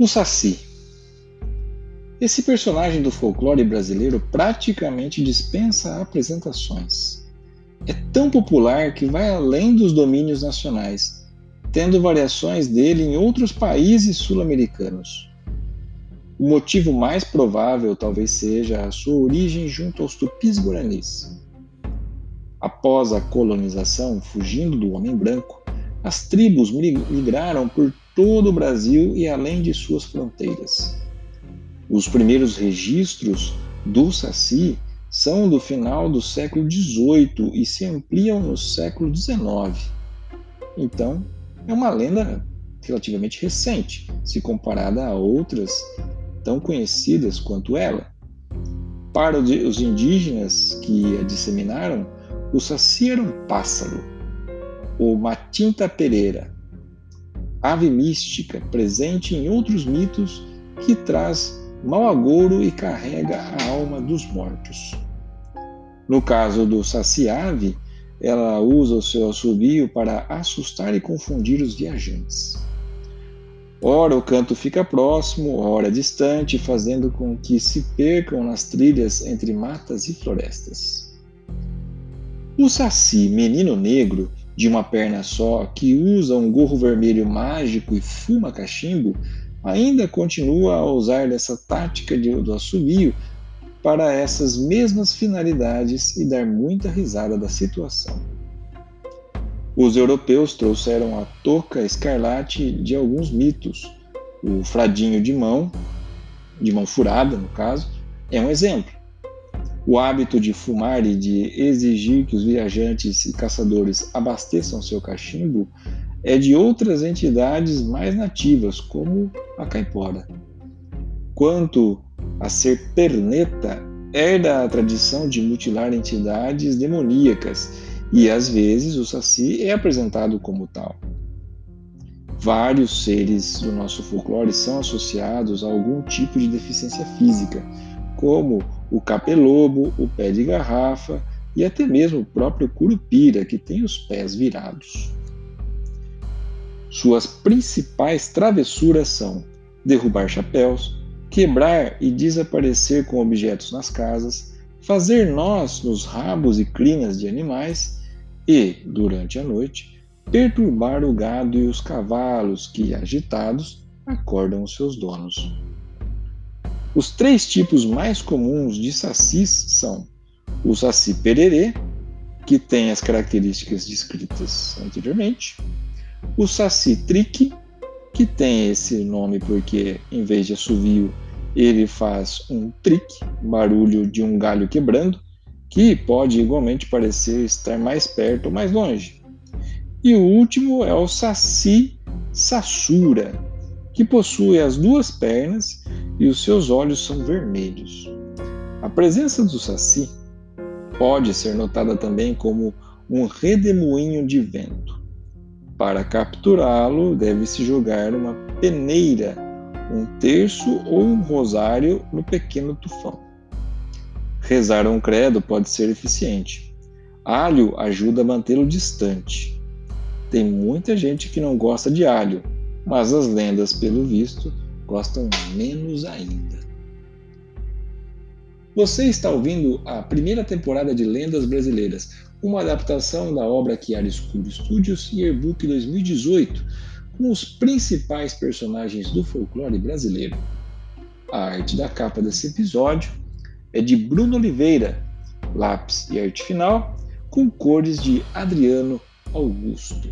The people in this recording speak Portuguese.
O Saci. Esse personagem do folclore brasileiro praticamente dispensa apresentações. É tão popular que vai além dos domínios nacionais, tendo variações dele em outros países sul-americanos. O motivo mais provável talvez seja a sua origem junto aos tupis guaranis. Após a colonização, fugindo do homem branco, as tribos migraram por todo o Brasil e além de suas fronteiras. Os primeiros registros do Saci são do final do século XVIII e se ampliam no século XIX. Então, é uma lenda relativamente recente, se comparada a outras tão conhecidas quanto ela. Para os indígenas que a disseminaram, o Saci era um pássaro, o Matinta Pereira, ave mística presente em outros mitos que traz mau agouro e carrega a alma dos mortos. No caso do Saci-ave, ela usa o seu assobio para assustar e confundir os viajantes. Ora o canto fica próximo, ora distante, fazendo com que se percam nas trilhas entre matas e florestas. O Saci, menino negro, de uma perna só, que usa um gorro vermelho mágico e fuma cachimbo, ainda continua a usar dessa tática de, do assobio para essas mesmas finalidades e dar muita risada da situação. Os europeus trouxeram a touca escarlate de alguns mitos. O fradinho de mão, de mão furada no caso, é um exemplo. O hábito de fumar e de exigir que os viajantes e caçadores abasteçam seu cachimbo é de outras entidades mais nativas, como a caipora. Quanto a ser perneta, herda a tradição de mutilar entidades demoníacas e às vezes o Saci é apresentado como tal. Vários seres do nosso folclore são associados a algum tipo de deficiência física, como o capelobo, o pé de garrafa e até mesmo o próprio curupira, que tem os pés virados. Suas principais travessuras são derrubar chapéus, quebrar e desaparecer com objetos nas casas, fazer nós nos rabos e crinas de animais e, durante a noite, perturbar o gado e os cavalos que, agitados, acordam os seus donos. Os três tipos mais comuns de sacis são o saci pererê, que tem as características descritas anteriormente, o saci trique, que tem esse nome porque, em vez de assovio, ele faz um trique, barulho de um galho quebrando, que pode igualmente parecer estar mais perto ou mais longe. E o último é o Saci Sassura, que possui as duas pernas e os seus olhos são vermelhos. A presença do Saci pode ser notada também como um redemoinho de vento. Para capturá-lo, deve-se jogar uma peneira, um terço ou um rosário no pequeno tufão. Rezar um credo pode ser eficiente. Alho ajuda a mantê-lo distante. Tem muita gente que não gosta de alho, mas as lendas, pelo visto, gostam menos ainda. Você está ouvindo a primeira temporada de Lendas Brasileiras, uma adaptação da obra Chiaroscuro Studios e Airbook 2018, com os principais personagens do folclore brasileiro. A arte da capa desse episódio é de Bruno Oliveira, lápis e arte final, com cores de Adriano Augusto.